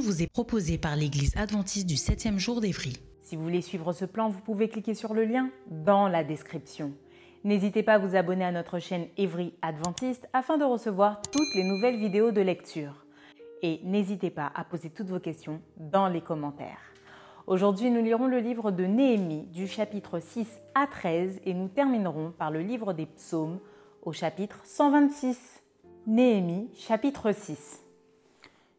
Vous est proposée par l'Église adventiste du 7e jour d'Évry. Si vous voulez suivre ce plan, vous pouvez cliquer sur le lien dans la description. N'hésitez pas à vous abonner à notre chaîne Évry Adventiste afin de recevoir toutes les nouvelles vidéos de lecture. Et n'hésitez pas à poser toutes vos questions dans les commentaires. Aujourd'hui, nous lirons le livre de Néhémie du chapitre 6 à 13 et nous terminerons par le livre des psaumes au chapitre 126. Néhémie chapitre 6.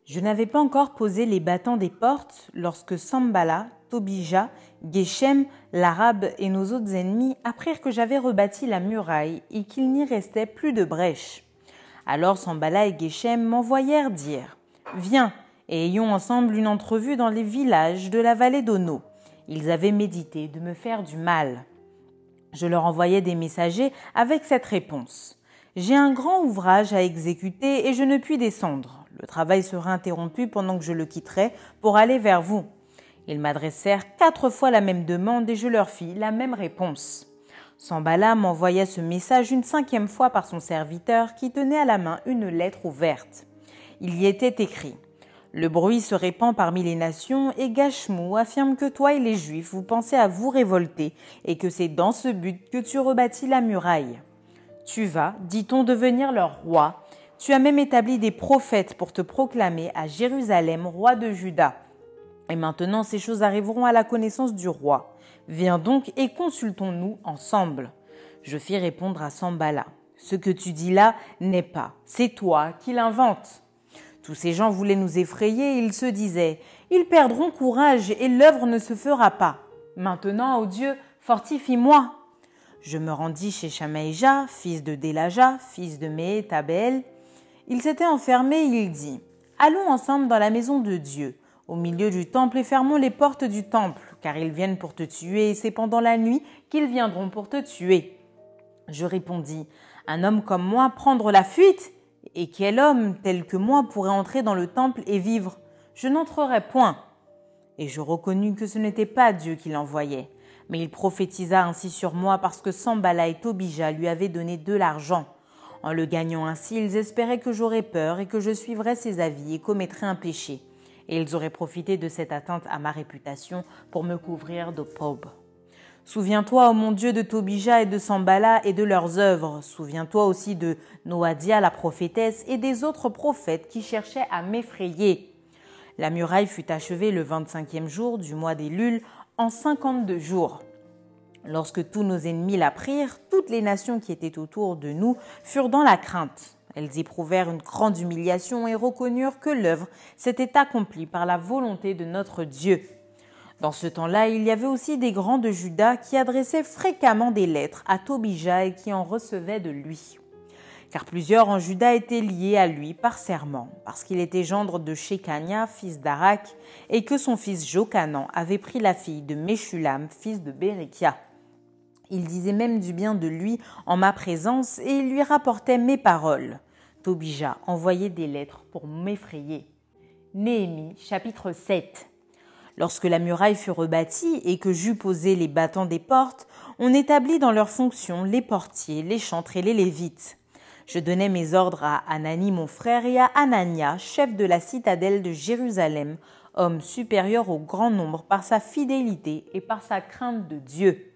Je n'avais pas encore posé les battants des portes lorsque Sambala, Tobija, Geshem, l'Arabe et nos autres ennemis apprirent que j'avais rebâti la muraille et qu'il n'y restait plus de brèche. Alors Sambala et Geshem m'envoyèrent dire Viens et ayons ensemble une entrevue dans les villages de la vallée d'Ono. Ils avaient médité de me faire du mal. Je leur envoyais des messagers avec cette réponse J'ai un grand ouvrage à exécuter et je ne puis descendre. Le travail sera interrompu pendant que je le quitterai pour aller vers vous. Ils m'adressèrent quatre fois la même demande et je leur fis la même réponse. Sambala m'envoya ce message une cinquième fois par son serviteur qui tenait à la main une lettre ouverte. Il y était écrit Le bruit se répand parmi les nations et Gashmou affirme que toi et les Juifs vous pensez à vous révolter et que c'est dans ce but que tu rebâtis la muraille. Tu vas, dit-on, devenir leur roi tu as même établi des prophètes pour te proclamer à Jérusalem roi de Juda. Et maintenant ces choses arriveront à la connaissance du roi. Viens donc et consultons-nous ensemble. Je fis répondre à Sambala. Ce que tu dis là n'est pas, c'est toi qui l'inventes. Tous ces gens voulaient nous effrayer et ils se disaient Ils perdront courage et l'œuvre ne se fera pas. Maintenant, ô Dieu, fortifie-moi. Je me rendis chez Shamaïja, fils de Delaja, fils de Mehetabel, il s'était enfermé il dit Allons ensemble dans la maison de Dieu, au milieu du temple, et fermons les portes du temple, car ils viennent pour te tuer, et c'est pendant la nuit qu'ils viendront pour te tuer. Je répondis Un homme comme moi prendre la fuite Et quel homme tel que moi pourrait entrer dans le temple et vivre? Je n'entrerai point. Et je reconnus que ce n'était pas Dieu qui l'envoyait, mais il prophétisa ainsi sur moi parce que Sambala et Tobija lui avaient donné de l'argent. En le gagnant ainsi, ils espéraient que j'aurais peur et que je suivrais ses avis et commettrais un péché. Et ils auraient profité de cette atteinte à ma réputation pour me couvrir de. Souviens-toi, ô mon Dieu, de Tobija et de Sambala et de leurs œuvres. Souviens-toi aussi de Noadia, la prophétesse, et des autres prophètes qui cherchaient à m'effrayer. La muraille fut achevée le 25e jour du mois des Lules en 52 jours. Lorsque tous nos ennemis la prirent, toutes les nations qui étaient autour de nous furent dans la crainte. Elles éprouvèrent une grande humiliation et reconnurent que l'œuvre s'était accomplie par la volonté de notre Dieu. Dans ce temps-là, il y avait aussi des grands de Juda qui adressaient fréquemment des lettres à Tobija et qui en recevaient de lui. Car plusieurs en Juda étaient liés à lui par serment, parce qu'il était gendre de Shekania, fils d'Arak, et que son fils Jokanan avait pris la fille de Meshulam, fils de Berikia. Il disait même du bien de lui en ma présence et il lui rapportait mes paroles. Tobija envoyait des lettres pour m'effrayer. Néhémie chapitre 7 Lorsque la muraille fut rebâtie et que j'eus posé les battants des portes, on établit dans leurs fonctions les portiers, les chantres et les lévites. Je donnai mes ordres à Anani mon frère et à Anania, chef de la citadelle de Jérusalem, homme supérieur au grand nombre par sa fidélité et par sa crainte de Dieu.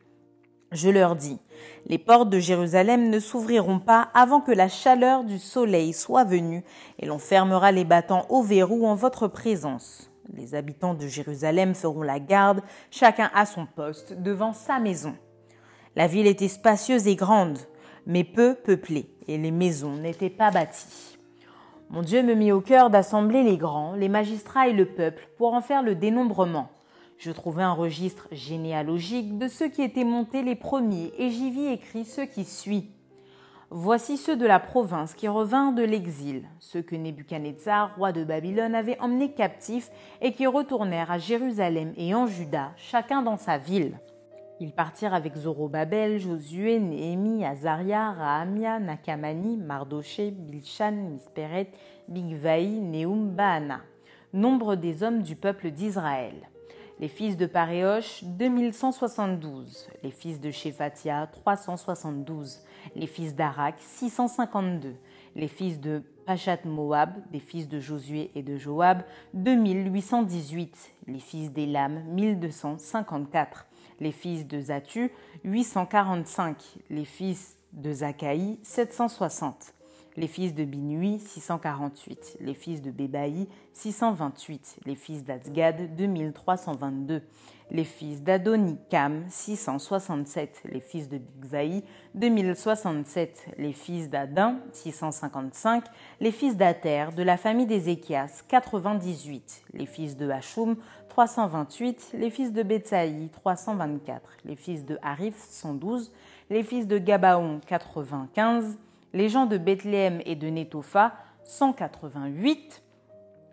Je leur dis, les portes de Jérusalem ne s'ouvriront pas avant que la chaleur du soleil soit venue, et l'on fermera les battants au verrou en votre présence. Les habitants de Jérusalem feront la garde, chacun à son poste, devant sa maison. La ville était spacieuse et grande, mais peu peuplée, et les maisons n'étaient pas bâties. Mon Dieu me mit au cœur d'assembler les grands, les magistrats et le peuple pour en faire le dénombrement. Je trouvai un registre généalogique de ceux qui étaient montés les premiers et j'y vis écrit ce qui suit. Voici ceux de la province qui revinrent de l'exil, ceux que Nebuchadnezzar, roi de Babylone, avait emmenés captifs et qui retournèrent à Jérusalem et en Juda, chacun dans sa ville. Ils partirent avec Zorobabel, Josué, Néhémie, Azaria, Rahamia, Nakamani, Mardoché, Bilchan, Misperet, Bigvaï, Neum, Baana. Nombre des hommes du peuple d'Israël. Les fils de Paréosh, 2172. Les fils de Shephatia, 372. Les fils d'Arak, 652. Les fils de Pachat Moab, des fils de Josué et de Joab, 2818. Les fils d'Élam, 1254 les fils de Zatu, 845, les fils de Zakaï, 760, les fils de Binui, 648, les fils de Bébaï, 628, les fils d'Azgad, 2322, les fils d'Adonikam, 667, les fils de Bigvaï, 2067, les fils d'Adin, 655, les fils d'Ater, de la famille d'Ézéchias, 98, les fils de Hachum, 328, les fils de Betsaï, 324, les fils de Harif, 112, les fils de Gabaon, 95, les gens de Bethléem et de Netopha, 188,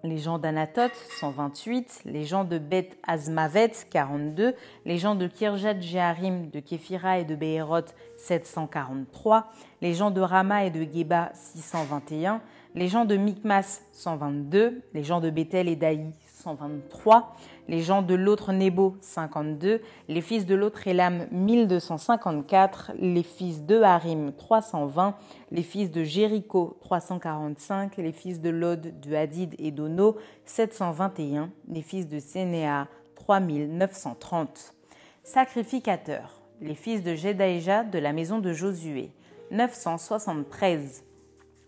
les gens d'Anatot, 128, les gens de Beth Azmavet, 42, les gens de Kirjat Jeharim, de Képhira et de Behéroth, 743, les gens de Rama et de Geba, 621, les gens de Mikmas, 122, les gens de Bethel et d'Aï, 123, les gens de l'autre Nebo 52, les fils de l'autre Elam 1254, les fils de Harim 320, les fils de Jéricho 345, les fils de Lod, de Hadid et d'Ono 721, les fils de Sénéa 3930. Sacrificateurs, les fils de Jedaïja de la maison de Josué 973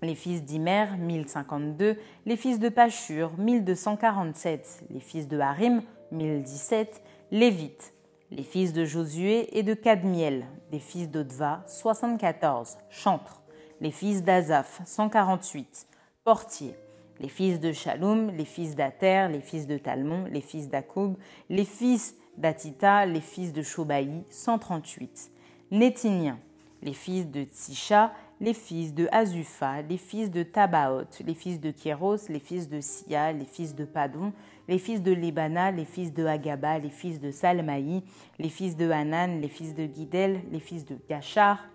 les fils d'Imer, 1052, les fils de Pachur, 1247, les fils de Harim, 1017, Lévites, les fils de Josué et de Cadmiel, des fils d'Odva, 74, chantres, les fils d'Azaph, 148, portiers, les fils de Shalom, les fils d'Ater, les fils de Talmon, les fils d'Akoub, les fils d'Atita, les fils de Shobaï, 138, Nétiniens, les fils de Tsisha, les fils de Azufa, les fils de Tabaoth, les fils de Kéros, les fils de Sia, les fils de Padon, les fils de Libana, les fils de Agaba, les fils de Salmaï, les fils de Hanan, les fils de Gidel, les fils de Gachar,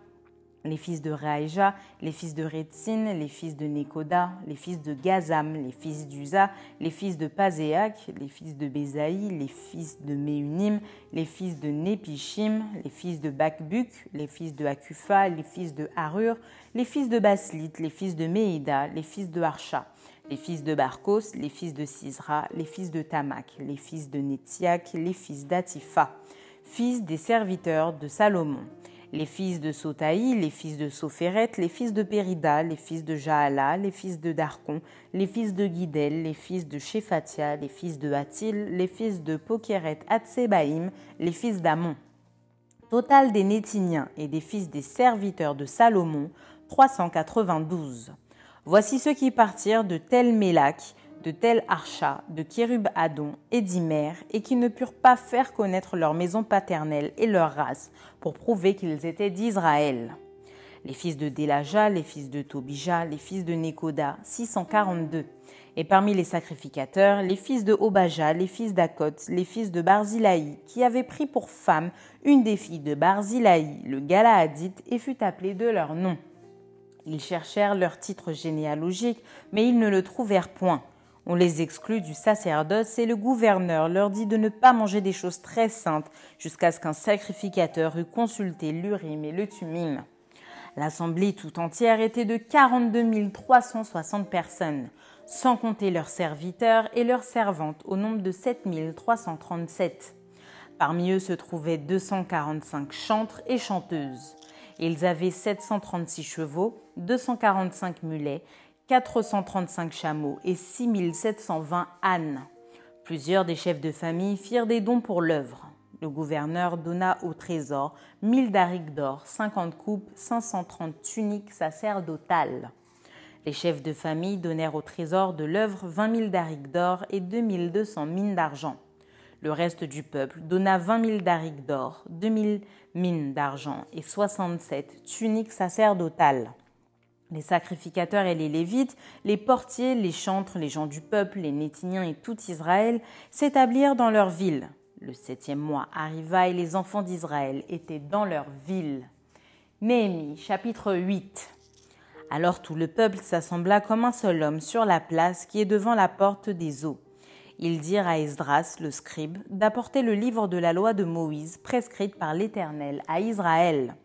les fils de Raïja, les fils de Retzin, les fils de Nekoda, les fils de Gazam, les fils d'Uza, les fils de Pazéak, les fils de Bézaï, les fils de Méunim, les fils de Népishim, les fils de Bakbuk, les fils de Akufa, les fils de Harur, les fils de Baslit, les fils de Méida, les fils de Harsha, les fils de Barkos, les fils de Sisra, les fils de Tamak, les fils de Netziak, les fils d'Atifa, fils des serviteurs de Salomon les fils de Sotaï, les fils de Sophéret, les fils de Périda, les fils de Jaala, les fils de Darkon, les fils de Guidel, les fils de Shephatia, les fils de Hatil, les fils de Pokeret Hatsebaïm, les fils d'Amon. Total des Nétiniens et des fils des serviteurs de Salomon, 392. Voici ceux qui partirent de Tel Mélak, de Tel Archa, de Kérub Adon et d'Imer, et qui ne purent pas faire connaître leur maison paternelle et leur race, pour prouver qu'ils étaient d'Israël. Les fils de Délaja, les fils de Tobija, les fils de Nekoda, 642. Et parmi les sacrificateurs, les fils de Obaja, les fils d'Akot, les fils de Barzilaï, qui avaient pris pour femme une des filles de Barzilaï, le Galaadite, et fut appelée de leur nom. Ils cherchèrent leur titre généalogique, mais ils ne le trouvèrent point. On les exclut du sacerdoce et le gouverneur leur dit de ne pas manger des choses très saintes jusqu'à ce qu'un sacrificateur eût consulté l'Urim et le Tumim. L'assemblée tout entière était de 42 360 personnes, sans compter leurs serviteurs et leurs servantes au nombre de 7 337. Parmi eux se trouvaient 245 chantres et chanteuses. Ils avaient 736 chevaux, 245 mulets 435 chameaux et 6720 ânes. Plusieurs des chefs de famille firent des dons pour l'œuvre. Le gouverneur donna au trésor 1000 darics d'or, 50 coupes, 530 tuniques sacerdotales. Les chefs de famille donnèrent au trésor de l'œuvre vingt mille darics d'or et deux mille deux cents mines d'argent. Le reste du peuple donna vingt mille darics d'or, deux mille mines d'argent et soixante-sept tuniques sacerdotales. Les sacrificateurs et les Lévites, les portiers, les chantres, les gens du peuple, les Nétiniens et tout Israël s'établirent dans leur ville. Le septième mois arriva et les enfants d'Israël étaient dans leur ville. Néhémie chapitre 8 Alors tout le peuple s'assembla comme un seul homme sur la place qui est devant la porte des eaux. Ils dirent à Esdras, le scribe, d'apporter le livre de la loi de Moïse prescrite par l'Éternel à Israël.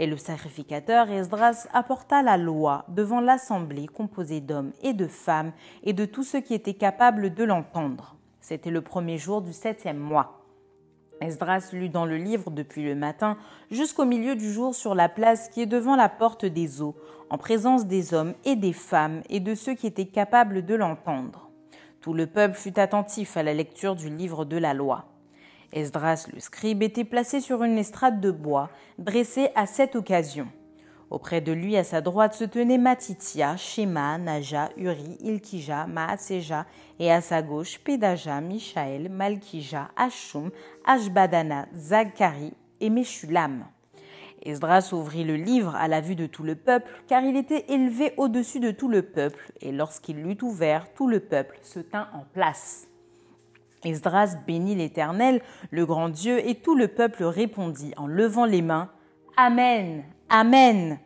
Et le sacrificateur Esdras apporta la loi devant l'assemblée composée d'hommes et de femmes et de tous ceux qui étaient capables de l'entendre. C'était le premier jour du septième mois. Esdras lut dans le livre depuis le matin jusqu'au milieu du jour sur la place qui est devant la porte des eaux, en présence des hommes et des femmes et de ceux qui étaient capables de l'entendre. Tout le peuple fut attentif à la lecture du livre de la loi. Esdras le scribe était placé sur une estrade de bois, dressée à cette occasion. Auprès de lui, à sa droite, se tenaient Matitia, Shema, Naja, Uri, Ilkija, Maaseja, et à sa gauche, Pédaja, Michaël, Malkija, Ashum, Ashbadana, Zacharie et Meshulam. Esdras ouvrit le livre à la vue de tout le peuple, car il était élevé au-dessus de tout le peuple, et lorsqu'il l'eut ouvert, tout le peuple se tint en place. Esdras bénit l'Éternel, le grand Dieu, et tout le peuple répondit en levant les mains Amen, Amen.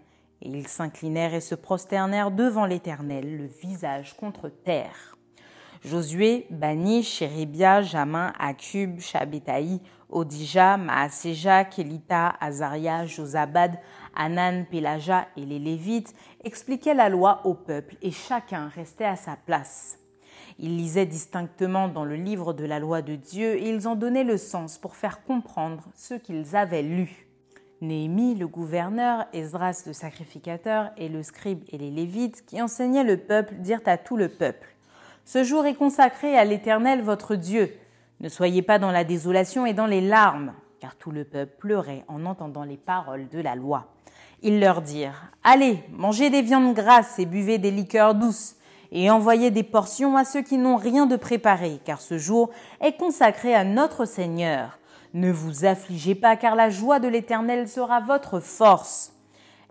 Et ils s'inclinèrent et se prosternèrent devant l'Éternel, le visage contre terre. Josué, Bani, Chéribia, Jamin, Akub, Shabetaï, Odija, Maaseja, Kelita, Azaria, Josabad, Anan, Pelaja et les Lévites expliquaient la loi au peuple et chacun restait à sa place. Ils lisaient distinctement dans le livre de la loi de Dieu et ils en donnaient le sens pour faire comprendre ce qu'ils avaient lu. Néhémie, le gouverneur, Esdras, le sacrificateur, et le scribe et les Lévites qui enseignaient le peuple dirent à tout le peuple Ce jour est consacré à l'Éternel votre Dieu. Ne soyez pas dans la désolation et dans les larmes, car tout le peuple pleurait en entendant les paroles de la loi. Ils leur dirent Allez, mangez des viandes grasses et buvez des liqueurs douces, et envoyez des portions à ceux qui n'ont rien de préparé, car ce jour est consacré à notre Seigneur. Ne vous affligez pas, car la joie de l'Éternel sera votre force.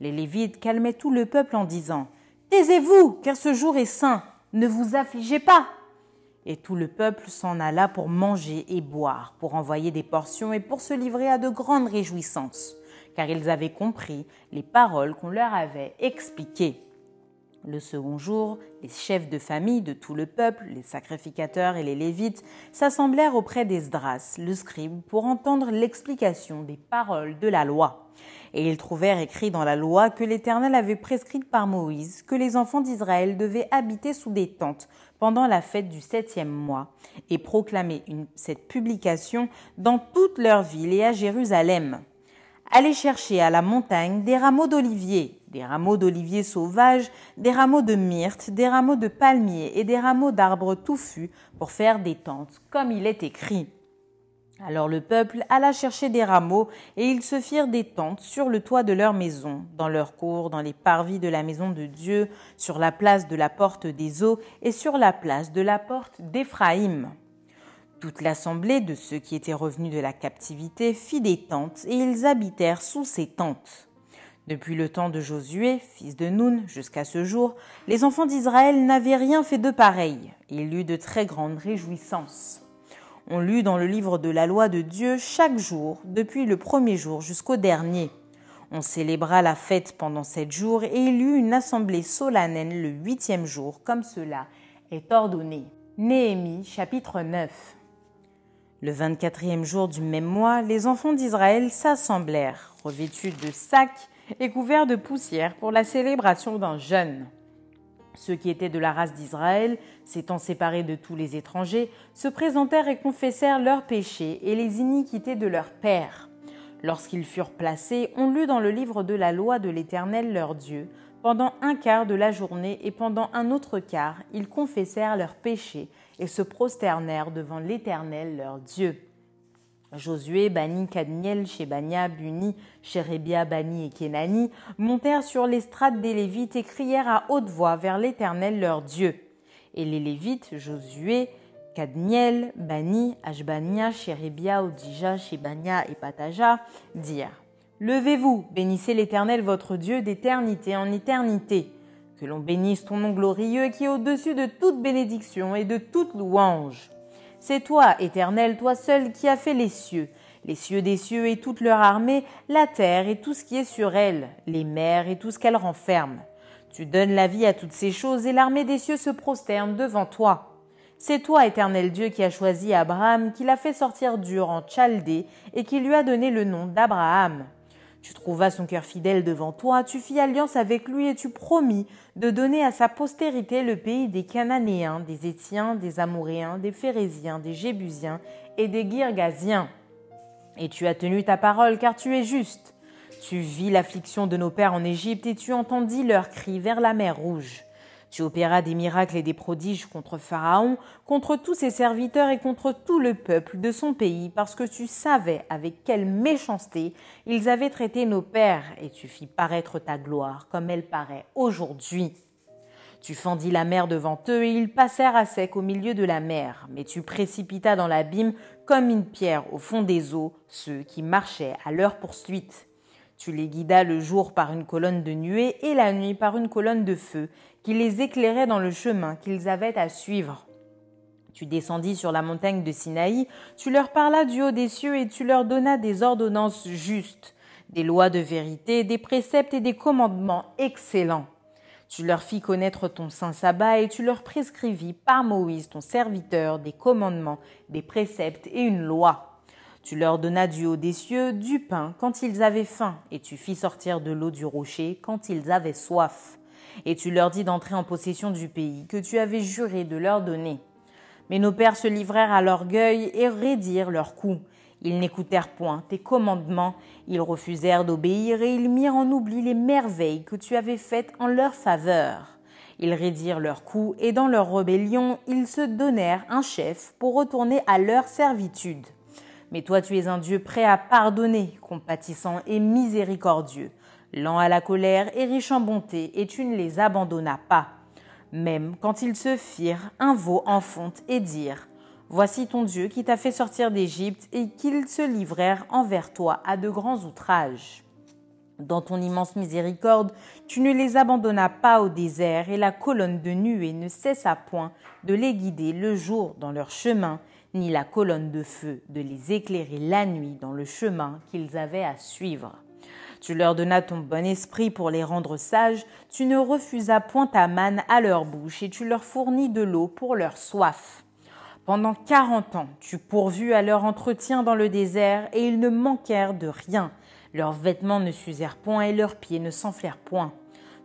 Les Lévites calmaient tout le peuple en disant Taisez-vous, car ce jour est saint. Ne vous affligez pas. Et tout le peuple s'en alla pour manger et boire, pour envoyer des portions et pour se livrer à de grandes réjouissances, car ils avaient compris les paroles qu'on leur avait expliquées. Le second jour, les chefs de famille de tout le peuple, les sacrificateurs et les lévites, s'assemblèrent auprès d'Esdras, le scribe, pour entendre l'explication des paroles de la loi. Et ils trouvèrent écrit dans la loi que l'Éternel avait prescrite par Moïse que les enfants d'Israël devaient habiter sous des tentes pendant la fête du septième mois, et proclamer cette publication dans toute leur ville et à Jérusalem. Allez chercher à la montagne des rameaux d'olivier, des rameaux d'olivier sauvages, des rameaux de myrte, des rameaux de palmier et des rameaux d'arbres touffus pour faire des tentes, comme il est écrit. Alors le peuple alla chercher des rameaux, et ils se firent des tentes sur le toit de leur maison, dans leur cour, dans les parvis de la maison de Dieu, sur la place de la porte des eaux et sur la place de la porte d'Éphraïm. Toute l'assemblée de ceux qui étaient revenus de la captivité fit des tentes, et ils habitèrent sous ces tentes. Depuis le temps de Josué, fils de Nun, jusqu'à ce jour, les enfants d'Israël n'avaient rien fait de pareil. Il eut de très grandes réjouissances. On lut dans le livre de la loi de Dieu chaque jour, depuis le premier jour jusqu'au dernier. On célébra la fête pendant sept jours et il eut une assemblée solennelle le huitième jour, comme cela est ordonné. Néhémie chapitre 9 Le vingt-quatrième jour du même mois, les enfants d'Israël s'assemblèrent, revêtus de sacs et couverts de poussière pour la célébration d'un jeûne. Ceux qui étaient de la race d'Israël, s'étant séparés de tous les étrangers, se présentèrent et confessèrent leurs péchés et les iniquités de leurs pères. Lorsqu'ils furent placés, on lut dans le livre de la loi de l'Éternel leur Dieu. Pendant un quart de la journée et pendant un autre quart, ils confessèrent leurs péchés et se prosternèrent devant l'Éternel leur Dieu. Josué, Bani, Kadmiel, Shebania, Buni, Shérébia, Bani et Kenani montèrent sur l'estrade des Lévites et crièrent à haute voix vers l'Éternel leur Dieu. Et les Lévites, Josué, Kadmiel, Bani, Ashbania, Shérébia, Odija, Shebania et Pataja dirent Levez-vous, bénissez l'Éternel votre Dieu d'éternité en éternité. Que l'on bénisse ton nom glorieux qui est au-dessus de toute bénédiction et de toute louange. C'est toi, Éternel, toi seul, qui as fait les cieux, les cieux des cieux et toute leur armée, la terre et tout ce qui est sur elle, les mers et tout ce qu'elles renferment. Tu donnes la vie à toutes ces choses et l'armée des cieux se prosterne devant toi. C'est toi, Éternel Dieu, qui as choisi Abraham, qui l'a fait sortir dur en Chaldée et qui lui a donné le nom d'Abraham. Tu trouvas son cœur fidèle devant toi, tu fis alliance avec lui et tu promis de donner à sa postérité le pays des Cananéens, des Étiens, des Amoréens, des Phérésiens, des Jébusiens et des Girgasiens. Et tu as tenu ta parole car tu es juste. Tu vis l'affliction de nos pères en Égypte et tu entendis leurs cris vers la mer Rouge. Tu opéras des miracles et des prodiges contre Pharaon, contre tous ses serviteurs et contre tout le peuple de son pays, parce que tu savais avec quelle méchanceté ils avaient traité nos pères, et tu fis paraître ta gloire comme elle paraît aujourd'hui. Tu fendis la mer devant eux, et ils passèrent à sec au milieu de la mer, mais tu précipitas dans l'abîme comme une pierre au fond des eaux ceux qui marchaient à leur poursuite. Tu les guidas le jour par une colonne de nuée et la nuit par une colonne de feu, qui les éclairait dans le chemin qu'ils avaient à suivre. Tu descendis sur la montagne de Sinaï, tu leur parlas du haut des cieux et tu leur donnas des ordonnances justes, des lois de vérité, des préceptes et des commandements excellents. Tu leur fis connaître ton saint sabbat et tu leur prescrivis par Moïse ton serviteur des commandements, des préceptes et une loi. Tu leur donnas du haut des cieux du pain quand ils avaient faim, et tu fis sortir de l'eau du rocher quand ils avaient soif. Et tu leur dis d'entrer en possession du pays que tu avais juré de leur donner. Mais nos pères se livrèrent à l'orgueil et raidirent leurs coups. Ils n'écoutèrent point tes commandements, ils refusèrent d'obéir et ils mirent en oubli les merveilles que tu avais faites en leur faveur. Ils raidirent leurs coups et dans leur rébellion, ils se donnèrent un chef pour retourner à leur servitude. Mais toi tu es un Dieu prêt à pardonner, compatissant et miséricordieux, lent à la colère et riche en bonté, et tu ne les abandonnas pas. Même quand ils se firent un veau en fonte et dirent Voici ton Dieu qui t'a fait sortir d'Égypte, et qu'ils se livrèrent envers toi à de grands outrages. Dans ton immense miséricorde, tu ne les abandonnas pas au désert, et la colonne de nuée ne cessa point de les guider le jour dans leur chemin, ni la colonne de feu de les éclairer la nuit dans le chemin qu'ils avaient à suivre. Tu leur donnas ton bon esprit pour les rendre sages, tu ne refusas point ta manne à leur bouche, et tu leur fournis de l'eau pour leur soif. Pendant quarante ans, tu pourvus à leur entretien dans le désert, et ils ne manquèrent de rien. Leurs vêtements ne s'usèrent point, et leurs pieds ne s'enflèrent point.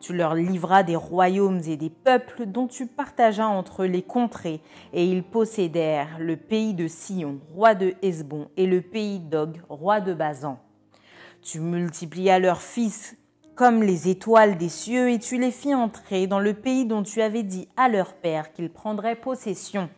Tu leur livras des royaumes et des peuples dont tu partageas entre les contrées, et ils possédèrent le pays de Sion, roi de Hesbon, et le pays d'Og, roi de Bazan. Tu multiplias leurs fils comme les étoiles des cieux, et tu les fis entrer dans le pays dont tu avais dit à leur père qu'ils prendraient possession.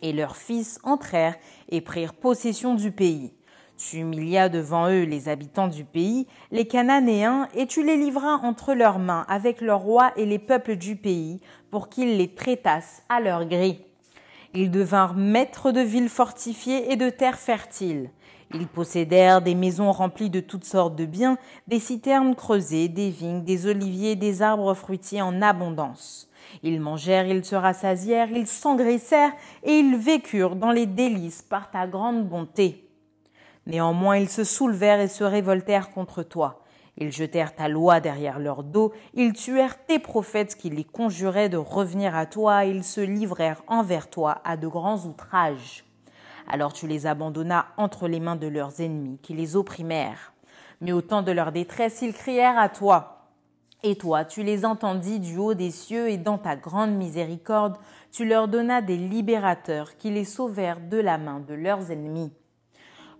Et leurs fils entrèrent et prirent possession du pays. Tu humilias devant eux les habitants du pays, les Cananéens, et tu les livras entre leurs mains avec leurs rois et les peuples du pays, pour qu'ils les traitassent à leur gré. Ils devinrent maîtres de villes fortifiées et de terres fertiles. Ils possédèrent des maisons remplies de toutes sortes de biens, des citernes creusées, des vignes, des oliviers, des arbres fruitiers en abondance. Ils mangèrent, ils se rassasièrent, ils s'engraissèrent, et ils vécurent dans les délices par ta grande bonté. Néanmoins ils se soulevèrent et se révoltèrent contre toi. Ils jetèrent ta loi derrière leur dos, ils tuèrent tes prophètes qui les conjuraient de revenir à toi, ils se livrèrent envers toi à de grands outrages. Alors tu les abandonnas entre les mains de leurs ennemis, qui les opprimèrent. Mais au temps de leur détresse, ils crièrent à toi. Et toi, tu les entendis du haut des cieux, et dans ta grande miséricorde, tu leur donnas des libérateurs qui les sauvèrent de la main de leurs ennemis.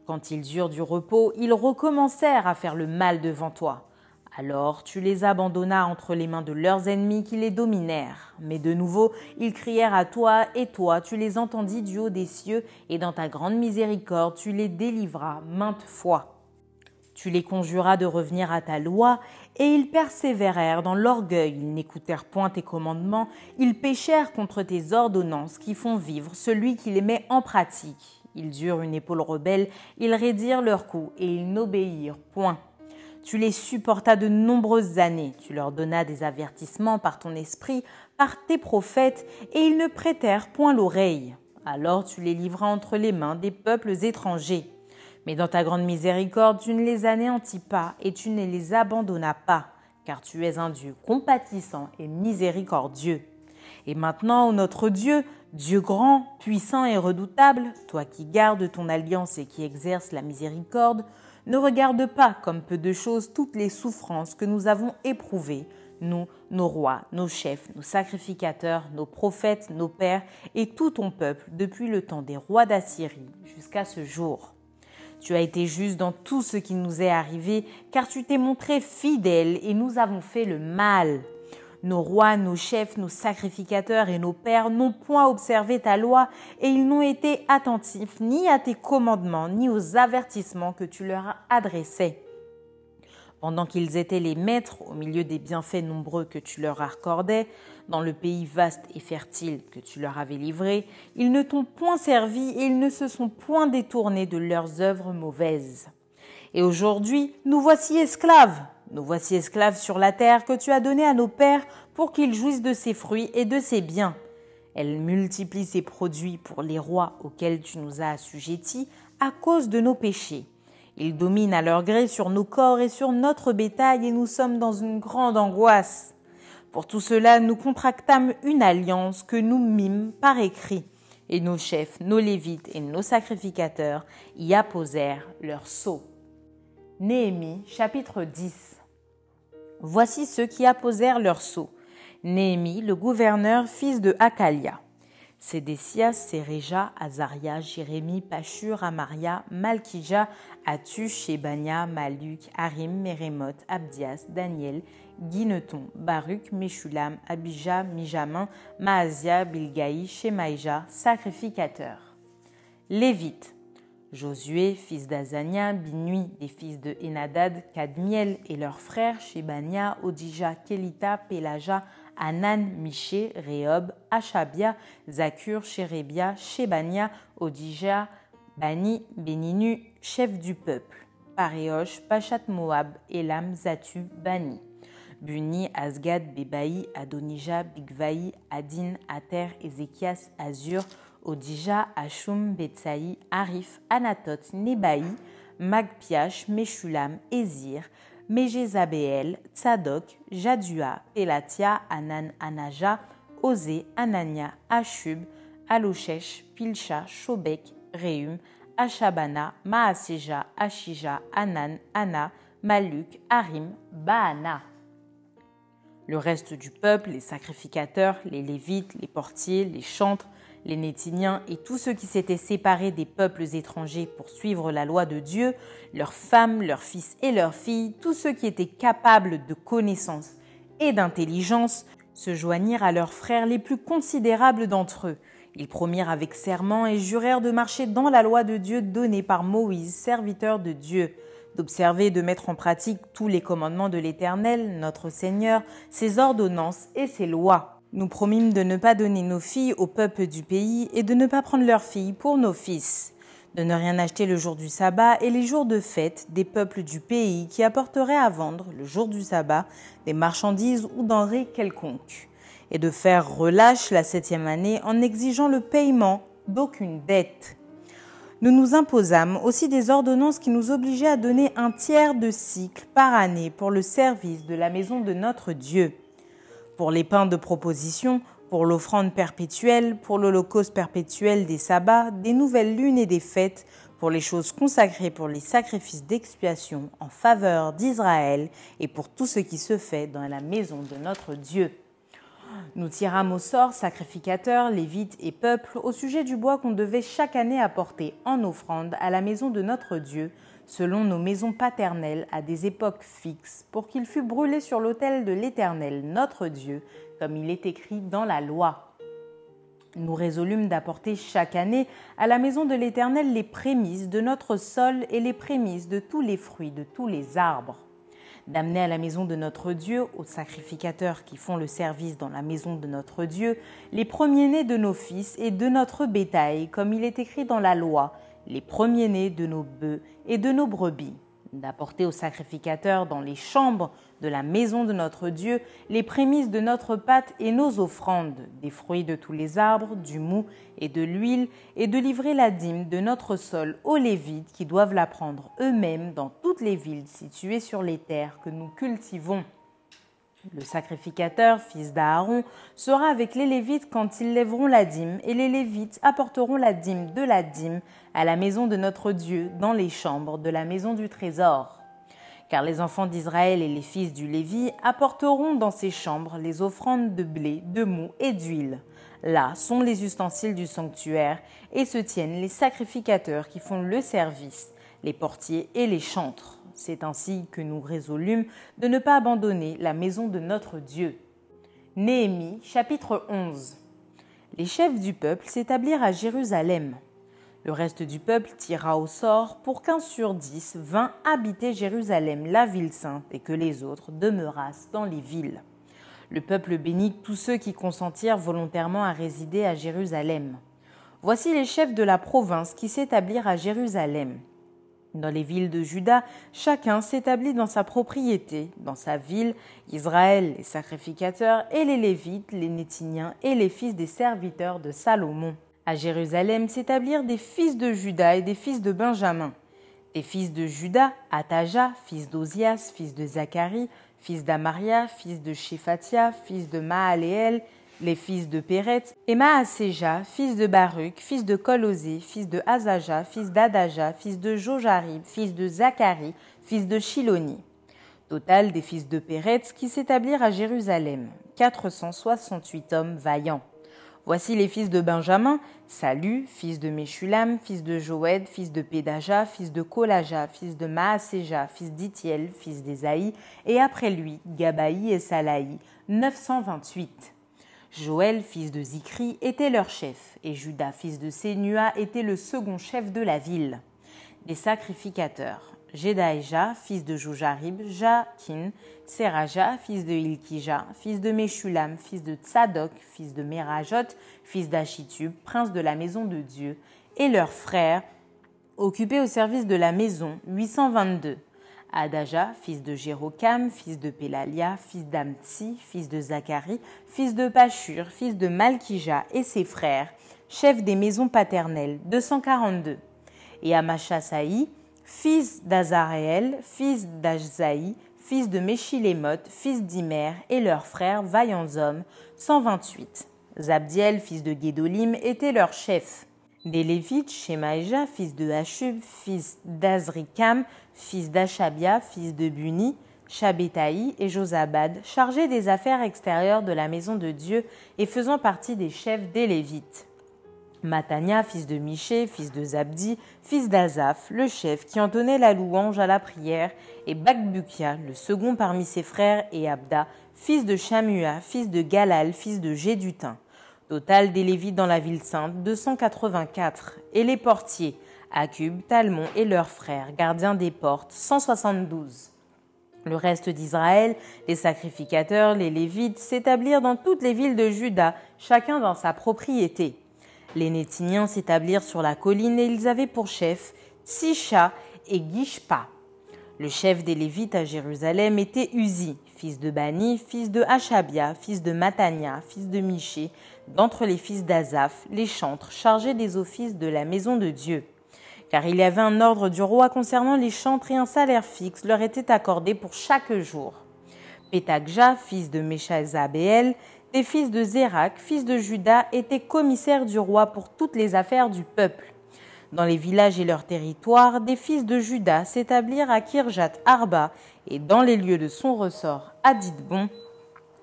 Quand ils eurent du repos, ils recommencèrent à faire le mal devant toi. Alors tu les abandonnas entre les mains de leurs ennemis qui les dominèrent. Mais de nouveau, ils crièrent à toi, et toi, tu les entendis du haut des cieux, et dans ta grande miséricorde, tu les délivras maintes fois. Tu les conjuras de revenir à ta loi, et ils persévérèrent dans l'orgueil, ils n'écoutèrent point tes commandements, ils péchèrent contre tes ordonnances qui font vivre celui qui les met en pratique. Ils eurent une épaule rebelle, ils raidirent leurs coups, et ils n'obéirent point. Tu les supportas de nombreuses années, tu leur donnas des avertissements par ton esprit, par tes prophètes, et ils ne prêtèrent point l'oreille. Alors tu les livras entre les mains des peuples étrangers. Mais dans ta grande miséricorde, tu ne les anéantis pas et tu ne les abandonnas pas, car tu es un Dieu compatissant et miséricordieux. Et maintenant, ô notre Dieu, Dieu grand, puissant et redoutable, toi qui gardes ton alliance et qui exerces la miséricorde, ne regarde pas comme peu de choses toutes les souffrances que nous avons éprouvées, nous, nos rois, nos chefs, nos sacrificateurs, nos prophètes, nos pères et tout ton peuple depuis le temps des rois d'Assyrie jusqu'à ce jour. Tu as été juste dans tout ce qui nous est arrivé, car tu t'es montré fidèle et nous avons fait le mal. Nos rois, nos chefs, nos sacrificateurs et nos pères n'ont point observé ta loi et ils n'ont été attentifs ni à tes commandements ni aux avertissements que tu leur adressais. Pendant qu'ils étaient les maîtres au milieu des bienfaits nombreux que tu leur accordais, dans le pays vaste et fertile que tu leur avais livré, ils ne t'ont point servi et ils ne se sont point détournés de leurs œuvres mauvaises. Et aujourd'hui, nous voici esclaves, nous voici esclaves sur la terre que tu as donnée à nos pères pour qu'ils jouissent de ses fruits et de ses biens. Elle multiplie ses produits pour les rois auxquels tu nous as assujettis à cause de nos péchés. Ils dominent à leur gré sur nos corps et sur notre bétail et nous sommes dans une grande angoisse. Pour tout cela, nous contractâmes une alliance que nous mîmes par écrit, et nos chefs, nos lévites et nos sacrificateurs y apposèrent leur sceau. Néhémie chapitre 10 Voici ceux qui apposèrent leur sceau. Néhémie, le gouverneur, fils de Hakalia. Sédécias, Séréja, Azaria, Jérémie, Pachur, Amaria, Malkija, Atu, Shebania, Maluk, Harim, Mérémoth, Abdias, Daniel, Guineton, Baruch, Meshulam, Abijah, Mijamin, Maazia, Bilgaï, Shemaïja, sacrificateur. Lévite, Josué, fils d'Azania, Binui, des fils de Enadad, Kadmiel et leurs frères, Shebania, Odija, Kelita, Pelaja, Anan, Miché, Rehob, Achabia, Zakur, Sherebia, Shebania, Odija, Bani, Beninu, chef du peuple, Paréosh, Pachat Moab, Elam, Zatu, Bani. Buni, Asgad, Bebaï, Adonija, Bigvaï, Adin, Ater, Ézéchias, Azur, Odija, Ashum, Betsaï, Arif, Anatot, Nebaï, Magpiach, Meshulam, Ezir, Mejezabeel, Tzadok, Jadua, Pelatia, Anan, Anaja, Osé, Anania, Ashub, Aloshesh, Pilcha, Shobek, Reum, Ashabana, Maaseja, Ashija, Anan, Ana, Maluk, Arim, Baana. Le reste du peuple, les sacrificateurs, les lévites, les portiers, les chantres, les Nétiniens et tous ceux qui s'étaient séparés des peuples étrangers pour suivre la loi de Dieu, leurs femmes, leurs fils et leurs filles, tous ceux qui étaient capables de connaissance et d'intelligence, se joignirent à leurs frères les plus considérables d'entre eux. Ils promirent avec serment et jurèrent de marcher dans la loi de Dieu donnée par Moïse, serviteur de Dieu, d'observer et de mettre en pratique tous les commandements de l'Éternel, notre Seigneur, ses ordonnances et ses lois. Nous promîmes de ne pas donner nos filles au peuple du pays et de ne pas prendre leurs filles pour nos fils, de ne rien acheter le jour du sabbat et les jours de fête des peuples du pays qui apporteraient à vendre le jour du sabbat des marchandises ou denrées quelconques, et de faire relâche la septième année en exigeant le paiement d'aucune dette. Nous nous imposâmes aussi des ordonnances qui nous obligeaient à donner un tiers de cycle par année pour le service de la maison de notre Dieu pour les pains de proposition, pour l'offrande perpétuelle, pour l'holocauste perpétuel des sabbats, des nouvelles lunes et des fêtes, pour les choses consacrées pour les sacrifices d'expiation en faveur d'Israël et pour tout ce qui se fait dans la maison de notre Dieu. Nous tirâmes au sort sacrificateurs, lévites et peuples au sujet du bois qu'on devait chaque année apporter en offrande à la maison de notre Dieu, selon nos maisons paternelles à des époques fixes, pour qu'il fût brûlé sur l'autel de l'Éternel, notre Dieu, comme il est écrit dans la loi. Nous résolûmes d'apporter chaque année à la maison de l'Éternel les prémices de notre sol et les prémices de tous les fruits, de tous les arbres. D'amener à la maison de notre Dieu, aux sacrificateurs qui font le service dans la maison de notre Dieu, les premiers-nés de nos fils et de notre bétail, comme il est écrit dans la loi, les premiers-nés de nos bœufs et de nos brebis d'apporter aux sacrificateurs dans les chambres de la maison de notre Dieu les prémices de notre pâte et nos offrandes, des fruits de tous les arbres, du mou et de l'huile, et de livrer la dîme de notre sol aux Lévites qui doivent la prendre eux-mêmes dans toutes les villes situées sur les terres que nous cultivons. Le sacrificateur, fils d'Aaron, sera avec les Lévites quand ils lèveront la dîme, et les Lévites apporteront la dîme de la dîme à la maison de notre Dieu dans les chambres de la maison du trésor. Car les enfants d'Israël et les fils du Lévi apporteront dans ces chambres les offrandes de blé, de mou et d'huile. Là sont les ustensiles du sanctuaire, et se tiennent les sacrificateurs qui font le service, les portiers et les chantres. C'est ainsi que nous résolûmes de ne pas abandonner la maison de notre Dieu. Néhémie chapitre 11 Les chefs du peuple s'établirent à Jérusalem. Le reste du peuple tira au sort pour qu'un sur dix vint habiter Jérusalem, la ville sainte, et que les autres demeurassent dans les villes. Le peuple bénit tous ceux qui consentirent volontairement à résider à Jérusalem. Voici les chefs de la province qui s'établirent à Jérusalem. Dans les villes de Juda, chacun s'établit dans sa propriété, dans sa ville, Israël, les sacrificateurs, et les Lévites, les Nétiniens et les fils des serviteurs de Salomon. À Jérusalem s'établirent des fils de Juda et des fils de Benjamin. Des fils de Juda, Ataja, fils d'Ozias, fils de Zacharie, fils d'Amaria, fils de Shephatia, fils de Maaléel, les fils de Péret, et Maaséja, fils de Baruch, fils de Colosé, fils de Azaja, fils d'Adaja, fils de Jojarib, fils de Zacharie, fils de Shiloni. Total des fils de Péret qui s'établirent à Jérusalem, 468 hommes vaillants. Voici les fils de Benjamin, Salut, fils de Meshulam, fils de Joed, fils de Pédaja, fils de Kolaja, fils de Maaséja, fils d'Itiel, fils d'Esaïe, et après lui, Gabaï et Salaï, 928. Joël, fils de Zikri, était leur chef, et Judas, fils de Sénua, était le second chef de la ville. Des sacrificateurs. Jedaïja, fils de Jojarib, Jakin, Seraja, fils de Ilkija, fils de Meshulam, fils de Tzadok, fils de Merajot, fils d'Achitub, prince de la maison de Dieu, et leurs frères, occupés au service de la maison, 822. Adaja, fils de Jérocam, fils de Pélalia, fils d'Amtsi, fils de Zacharie, fils de Pachur, fils de Malkija et ses frères, chefs des maisons paternelles, 242. Et Amachasaï, fils d'Azaréel, fils d'Ajzaï, fils de Méchilémoth, fils d'Imer, et leurs frères, vaillants hommes, 128. Zabdiel, fils de Guédolim, était leur chef. Des Lévites, Shemaïja, fils de Hachub, fils d'Azrikam, fils d'Achabia, fils de Buni, Shabétaï et Josabad, chargés des affaires extérieures de la maison de Dieu et faisant partie des chefs des Lévites. Matania, fils de Miché, fils de Zabdi, fils d'Azaph, le chef qui entonnait la louange à la prière, et Bakbukia, le second parmi ses frères, et Abda, fils de Shamua, fils de Galal, fils de Gédutin. Total des Lévites dans la ville sainte, 284. Et les portiers, Acub, Talmon et leurs frères, gardiens des portes, 172. Le reste d'Israël, les sacrificateurs, les Lévites, s'établirent dans toutes les villes de Juda, chacun dans sa propriété. Les Nétiniens s'établirent sur la colline et ils avaient pour chef Tsisha et Gishpa. Le chef des Lévites à Jérusalem était Uzi, fils de Bani, fils de Achabia, fils de Matania, fils de Miché, d'entre les fils d'Azaph, les chantres chargés des offices de la maison de Dieu. Car il y avait un ordre du roi concernant les chantres et un salaire fixe leur était accordé pour chaque jour. Pétagja, fils de Meshazabéel, des fils de Zérak, fils de Juda, étaient commissaires du roi pour toutes les affaires du peuple. Dans les villages et leurs territoires, des fils de Juda s'établirent à Kirjat Arba et dans les lieux de son ressort à Didbon,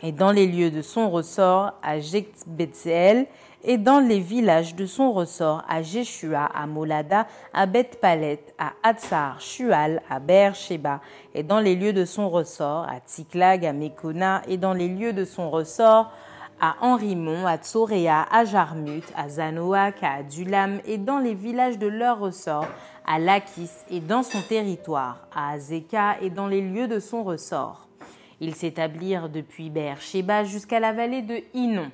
et dans les lieux de son ressort à Jekbetzel, et dans les villages de son ressort à Jeshua, à Molada, à Beth Palet, à Hatzar, Shual, à Beersheba, et dans les lieux de son ressort à Tiklag, à Mekona, et dans les lieux de son ressort à Henrimon, à Tsoréa, à Jarmut, à Zanoak, à Adulam, et dans les villages de leur ressort, à Lakis et dans son territoire, à Azeka et dans les lieux de son ressort. Ils s'établirent depuis Beersheba jusqu'à la vallée de Inon.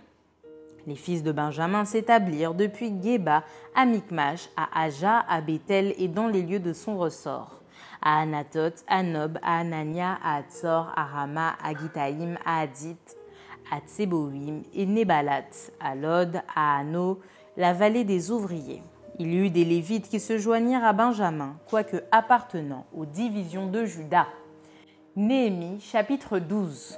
Les fils de Benjamin s'établirent depuis Geba à Micmash, à Aja, à Bethel et dans les lieux de son ressort. À Anatot, à Nob, à Anania, à Atzor, à Rama, à Gitaïm, à Adit, à Tseboïm et Nebalat, à Lod, à Ano, la vallée des ouvriers. Il y eut des Lévites qui se joignirent à Benjamin, quoique appartenant aux divisions de Juda. Néhémie chapitre 12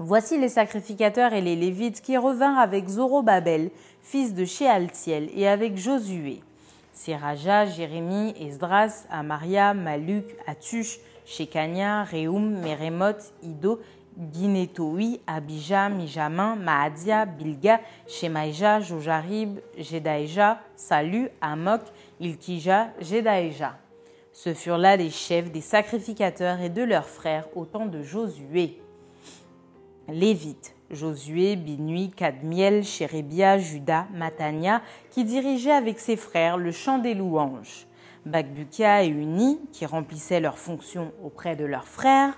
Voici les sacrificateurs et les Lévites qui revinrent avec Zorobabel, fils de Shealtiel, et avec Josué. Seraja, Jérémie, Esdras, Amaria, Maluk, Atush, Shekania, Reum, Meremoth, Ido, Ginetoui, Abija, Mijamin, Maadia, Bilga, Shemaïja, Jojarib, Jedaïja, Salu, Amok, Ilkija, Jedaïja. Ce furent là les chefs des sacrificateurs et de leurs frères au temps de Josué. Lévites, Josué, Binui, Cadmiel, Chérébia, Judas, Matania, qui dirigeaient avec ses frères le chant des louanges. Bakbukia et Uni, qui remplissaient leurs fonctions auprès de leurs frères.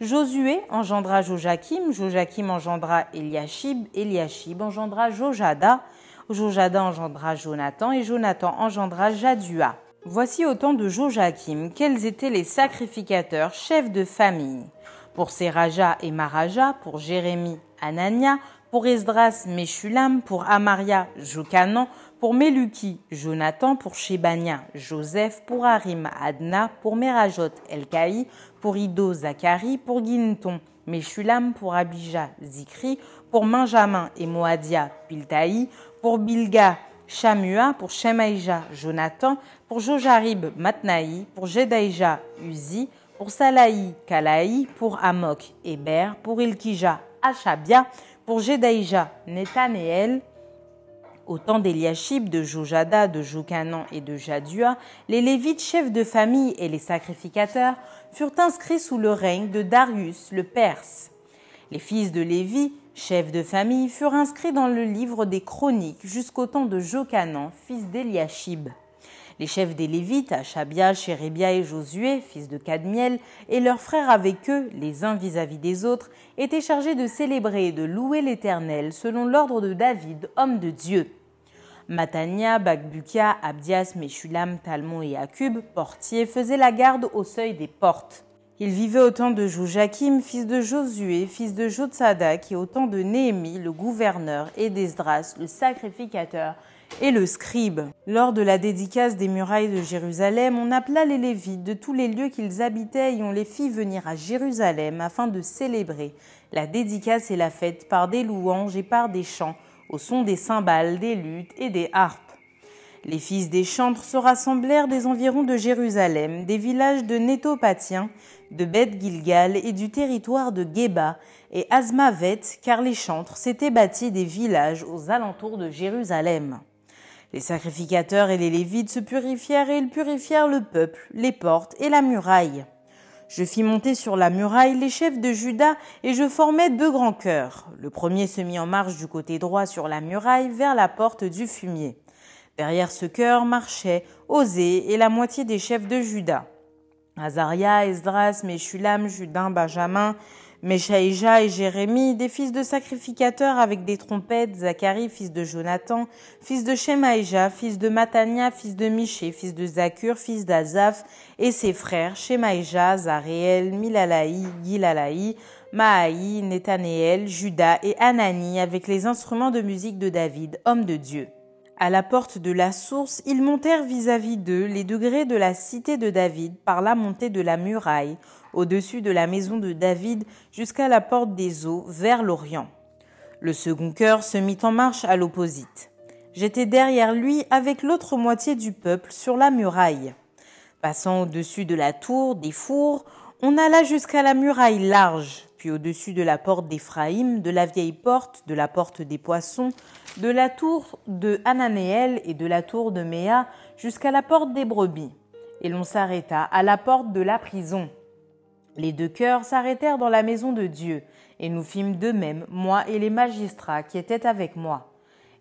Josué engendra Joachim, Joachim engendra Eliashib, Eliashib engendra Jojada, Jojada engendra Jonathan et Jonathan engendra Jadua. Voici autant de Joachim quels étaient les sacrificateurs, chefs de famille pour Seraja et Maraja, pour Jérémie, Anania, pour Esdras, Meshulam, pour Amaria, Jokanan, pour Meluki, Jonathan, pour Shebania, Joseph, pour Harim, Adna, pour Merajot, Elkaï, pour Ido, Zacharie, pour Ginton, Meshulam, pour Abijah, Zikri, pour Benjamin et Moadia, Piltaï, pour Bilga, Shamua, pour Shemaïja, Jonathan, pour Jojarib, Matnaï, pour Jedaïja, Uzi, pour Salaï, Kalaï, pour Amok, Héber, pour Ilkija, Achabia, pour Jedaïja, Nethanéel, au temps d'Eliashib, de Jojada, de Jokanan et de Jadua, les Lévites chefs de famille et les sacrificateurs furent inscrits sous le règne de Darius le Perse. Les fils de Lévi, chefs de famille, furent inscrits dans le livre des chroniques jusqu'au temps de Jokanan, fils d'Eliashib. Les chefs des Lévites, Achabia, Chérébia et Josué, fils de Cadmiel, et leurs frères avec eux, les uns vis-à-vis des autres, étaient chargés de célébrer et de louer l'Éternel selon l'ordre de David, homme de Dieu. Matania, Bagbukia, Abdias, Meshulam, Talmon et Akub, portiers, faisaient la garde au seuil des portes. Ils vivaient au temps de Joachim, fils de Josué, fils de Jotsadak, et au temps de Néhémie, le gouverneur, et d'Esdras, le sacrificateur, et le scribe. Lors de la dédicace des murailles de Jérusalem, on appela les Lévites de tous les lieux qu'ils habitaient et on les fit venir à Jérusalem afin de célébrer la dédicace et la fête par des louanges et par des chants, au son des cymbales, des luttes et des harpes. Les fils des chantres se rassemblèrent des environs de Jérusalem, des villages de Nétopathiens, de Beth Gilgal et du territoire de Geba et Azmavet, car les chantres s'étaient bâtis des villages aux alentours de Jérusalem. Les sacrificateurs et les Lévites se purifièrent et ils purifièrent le peuple, les portes et la muraille. Je fis monter sur la muraille les chefs de Juda et je formai deux grands chœurs. Le premier se mit en marche du côté droit sur la muraille vers la porte du fumier. Derrière ce chœur marchaient Osée et la moitié des chefs de Juda. Azaria, Esdras, Meshulam, Judin, Benjamin, Meshaïja et Jérémie, des fils de sacrificateurs avec des trompettes, Zacharie, fils de Jonathan, fils de Shemaïja, fils de Matania, fils de Miché, fils de Zakur, fils d'Azaph, et ses frères, Shemaïja, Zaréel, Milalaï, Gilalaï, Mahaï, Nethanéel, Judas et Anani avec les instruments de musique de David, homme de Dieu. À la porte de la source, ils montèrent vis-à-vis d'eux les degrés de la cité de David par la montée de la muraille, au-dessus de la maison de David jusqu'à la porte des eaux vers l'Orient. Le second cœur se mit en marche à l'opposite. J'étais derrière lui avec l'autre moitié du peuple sur la muraille. Passant au-dessus de la tour des fours, on alla jusqu'à la muraille large, puis au-dessus de la porte d'Éphraïm, de la vieille porte, de la porte des poissons, de la tour de Hananéel et de la tour de Méa, jusqu'à la porte des brebis. Et l'on s'arrêta à la porte de la prison. Les deux cœurs s'arrêtèrent dans la maison de Dieu, et nous fîmes de même, moi et les magistrats qui étaient avec moi.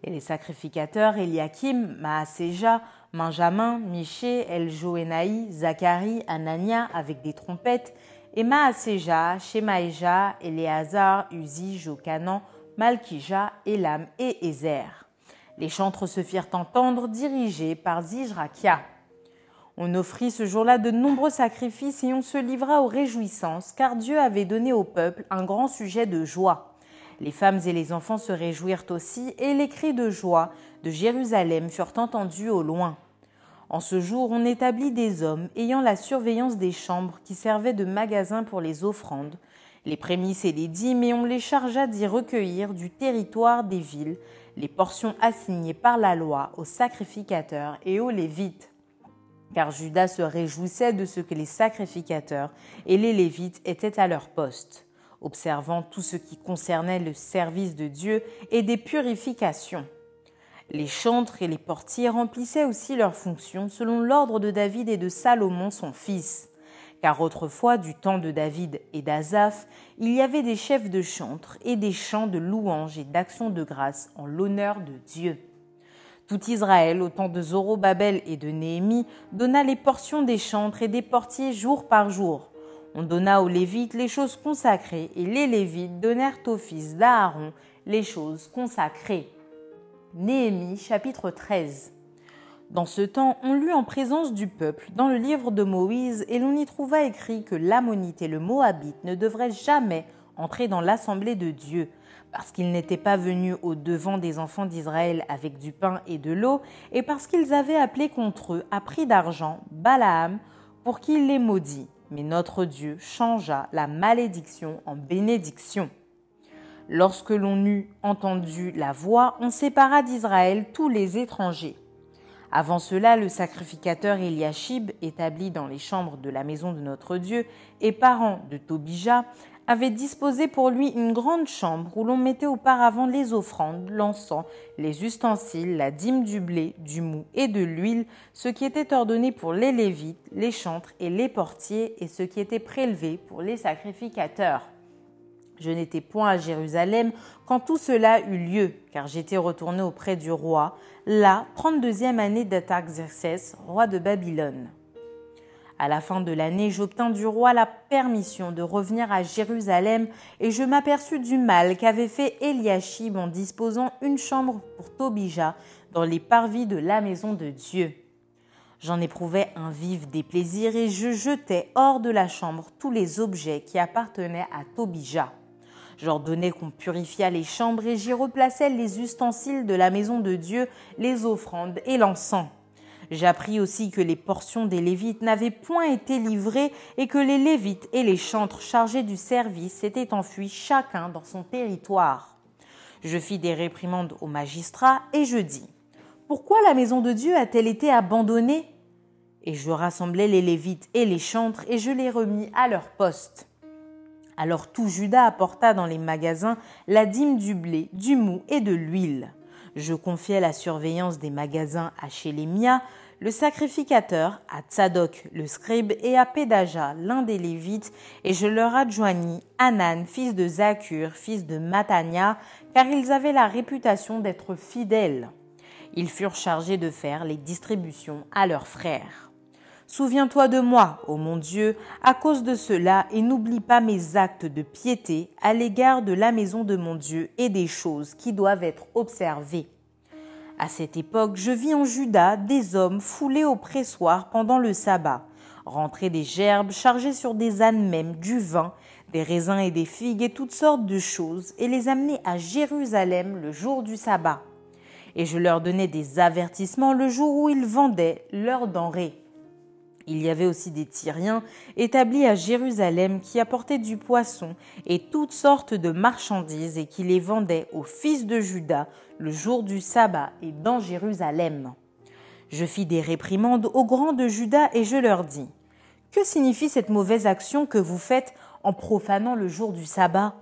Et les sacrificateurs Eliakim, Maaséja, Benjamin, Miché, Eljoénaï, Zacharie, Anania avec des trompettes, et Maaséja, Shemaïja, Éléazar, Uzi, Jokanan, Malkija, Elam et Ézer. Les chantres se firent entendre, dirigés par Zijrakia. On offrit ce jour-là de nombreux sacrifices et on se livra aux réjouissances, car Dieu avait donné au peuple un grand sujet de joie. Les femmes et les enfants se réjouirent aussi, et les cris de joie de Jérusalem furent entendus au loin. En ce jour, on établit des hommes ayant la surveillance des chambres qui servaient de magasins pour les offrandes, les prémices et les dîmes, et on les chargea d'y recueillir du territoire des villes les portions assignées par la loi aux sacrificateurs et aux Lévites. Car Judas se réjouissait de ce que les sacrificateurs et les Lévites étaient à leur poste, observant tout ce qui concernait le service de Dieu et des purifications. Les chantres et les portiers remplissaient aussi leurs fonctions selon l'ordre de David et de Salomon son fils. Car autrefois, du temps de David et d'Azaph, il y avait des chefs de chantres et des chants de louanges et d'actions de grâce en l'honneur de Dieu. Tout Israël, au temps de Zorobabel et de Néhémie, donna les portions des chantres et des portiers jour par jour. On donna aux Lévites les choses consacrées, et les Lévites donnèrent aux fils d'Aaron les choses consacrées. Néhémie chapitre 13 Dans ce temps, on lut en présence du peuple dans le livre de Moïse et l'on y trouva écrit que l'Ammonite et le Moabite ne devraient jamais entrer dans l'assemblée de Dieu, parce qu'ils n'étaient pas venus au devant des enfants d'Israël avec du pain et de l'eau, et parce qu'ils avaient appelé contre eux à prix d'argent Balaam pour qu'il les maudit. Mais notre Dieu changea la malédiction en bénédiction. Lorsque l'on eut entendu la voix, on sépara d'Israël tous les étrangers. Avant cela, le sacrificateur Eliashib, établi dans les chambres de la maison de notre Dieu et parent de Tobija, avait disposé pour lui une grande chambre où l'on mettait auparavant les offrandes, l'encens, les ustensiles, la dîme du blé, du mou et de l'huile, ce qui était ordonné pour les Lévites, les chantres et les portiers, et ce qui était prélevé pour les sacrificateurs. Je n'étais point à Jérusalem quand tout cela eut lieu, car j'étais retourné auprès du roi, la 32e année d'Ataxerxès, roi de Babylone. À la fin de l'année, j'obtins du roi la permission de revenir à Jérusalem et je m'aperçus du mal qu'avait fait Eliashib en disposant une chambre pour Tobija dans les parvis de la maison de Dieu. J'en éprouvais un vif déplaisir et je jetai hors de la chambre tous les objets qui appartenaient à Tobija. J'ordonnai qu'on purifiât les chambres et j'y replaçai les ustensiles de la maison de Dieu, les offrandes et l'encens. J'appris aussi que les portions des Lévites n'avaient point été livrées et que les Lévites et les chantres chargés du service s'étaient enfuis chacun dans son territoire. Je fis des réprimandes aux magistrats et je dis Pourquoi la maison de Dieu a-t-elle été abandonnée? Et je rassemblai les Lévites et les chantres et je les remis à leur poste. Alors tout Judas apporta dans les magasins la dîme du blé, du mou et de l'huile. Je confiai la surveillance des magasins à Shélémia, le sacrificateur, à Tzadok, le scribe, et à Pédaja, l'un des Lévites, et je leur adjoignis Anan, fils de Zakur, fils de Matania, car ils avaient la réputation d'être fidèles. Ils furent chargés de faire les distributions à leurs frères. Souviens-toi de moi, ô mon Dieu, à cause de cela, et n'oublie pas mes actes de piété à l'égard de la maison de mon Dieu et des choses qui doivent être observées. À cette époque, je vis en Juda des hommes foulés au pressoir pendant le sabbat, rentrer des gerbes chargées sur des ânes même, du vin, des raisins et des figues et toutes sortes de choses, et les amener à Jérusalem le jour du sabbat. Et je leur donnais des avertissements le jour où ils vendaient leurs denrées. Il y avait aussi des Tyriens établis à Jérusalem qui apportaient du poisson et toutes sortes de marchandises et qui les vendaient aux fils de Juda le jour du sabbat et dans Jérusalem. Je fis des réprimandes aux grands de Juda et je leur dis Que signifie cette mauvaise action que vous faites en profanant le jour du sabbat?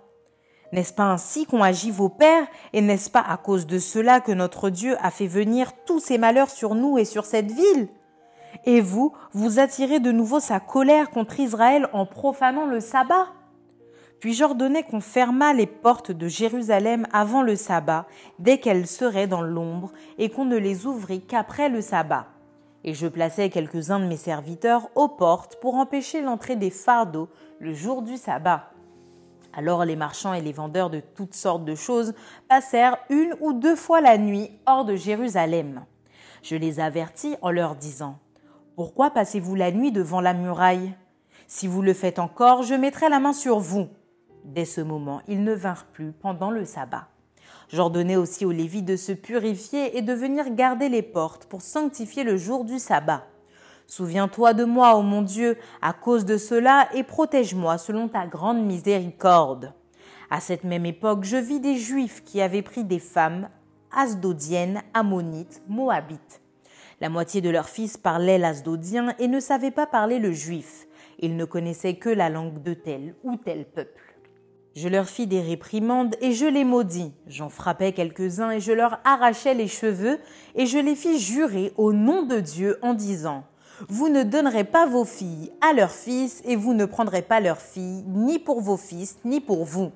N'est-ce pas ainsi qu'ont agi vos pères et n'est-ce pas à cause de cela que notre Dieu a fait venir tous ces malheurs sur nous et sur cette ville? Et vous, vous attirez de nouveau sa colère contre Israël en profanant le sabbat puis j'ordonnai qu'on fermât les portes de Jérusalem avant le sabbat, dès qu'elles seraient dans l'ombre, et qu'on ne les ouvrît qu'après le sabbat? Et je plaçai quelques-uns de mes serviteurs aux portes pour empêcher l'entrée des fardeaux le jour du sabbat. Alors les marchands et les vendeurs de toutes sortes de choses passèrent une ou deux fois la nuit hors de Jérusalem. Je les avertis en leur disant Pourquoi passez-vous la nuit devant la muraille? Si vous le faites encore, je mettrai la main sur vous. Dès ce moment, ils ne vinrent plus pendant le sabbat. J'ordonnai aussi aux Lévites de se purifier et de venir garder les portes pour sanctifier le jour du sabbat. Souviens-toi de moi, ô mon Dieu, à cause de cela, et protège-moi selon ta grande miséricorde. À cette même époque, je vis des Juifs qui avaient pris des femmes asdodiennes, ammonites, moabites. La moitié de leurs fils parlaient l'asdodien et ne savaient pas parler le juif. Ils ne connaissaient que la langue de tel ou tel peuple. Je leur fis des réprimandes et je les maudis. J'en frappai quelques-uns et je leur arrachai les cheveux et je les fis jurer au nom de Dieu en disant Vous ne donnerez pas vos filles à leurs fils et vous ne prendrez pas leurs filles ni pour vos fils ni pour vous.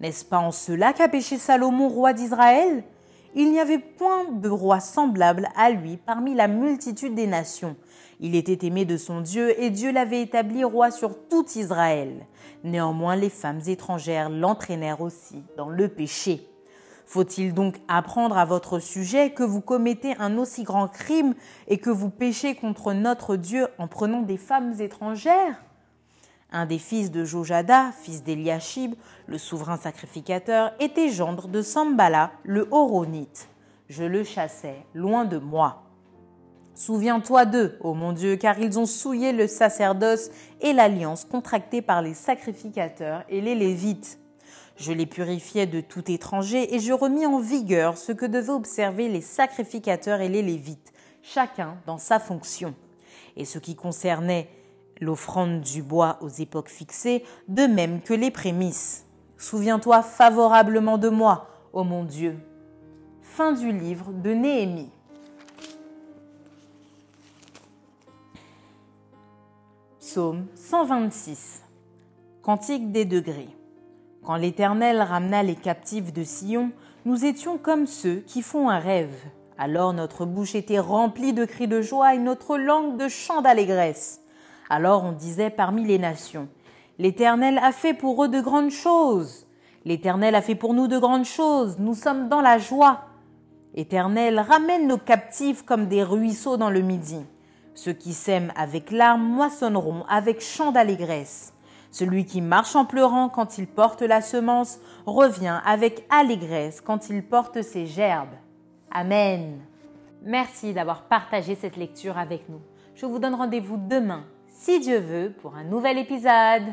N'est-ce pas en cela qu'a péché Salomon, roi d'Israël? Il n'y avait point de roi semblable à lui parmi la multitude des nations. Il était aimé de son Dieu et Dieu l'avait établi roi sur tout Israël. Néanmoins, les femmes étrangères l'entraînèrent aussi dans le péché. Faut-il donc apprendre à votre sujet que vous commettez un aussi grand crime et que vous péchez contre notre Dieu en prenant des femmes étrangères? Un des fils de Jojada, fils d'Eliashib, le souverain sacrificateur, était gendre de Sambala, le Horonite. Je le chassais loin de moi. Souviens-toi d'eux, ô mon Dieu, car ils ont souillé le sacerdoce et l'alliance contractée par les sacrificateurs et les Lévites. Je les purifiais de tout étranger et je remis en vigueur ce que devaient observer les sacrificateurs et les Lévites, chacun dans sa fonction. Et ce qui concernait l'offrande du bois aux époques fixées, de même que les prémices. Souviens-toi favorablement de moi, ô mon Dieu. Fin du livre de Néhémie. Psaume 126 Cantique des degrés Quand l'Éternel ramena les captifs de Sion, nous étions comme ceux qui font un rêve. Alors notre bouche était remplie de cris de joie et notre langue de chants d'allégresse. Alors on disait parmi les nations, L'Éternel a fait pour eux de grandes choses. L'Éternel a fait pour nous de grandes choses. Nous sommes dans la joie. Éternel, ramène nos captifs comme des ruisseaux dans le midi. Ceux qui sèment avec larmes moissonneront avec chant d'allégresse. Celui qui marche en pleurant quand il porte la semence revient avec allégresse quand il porte ses gerbes. Amen. Merci d'avoir partagé cette lecture avec nous. Je vous donne rendez-vous demain, si Dieu veut, pour un nouvel épisode.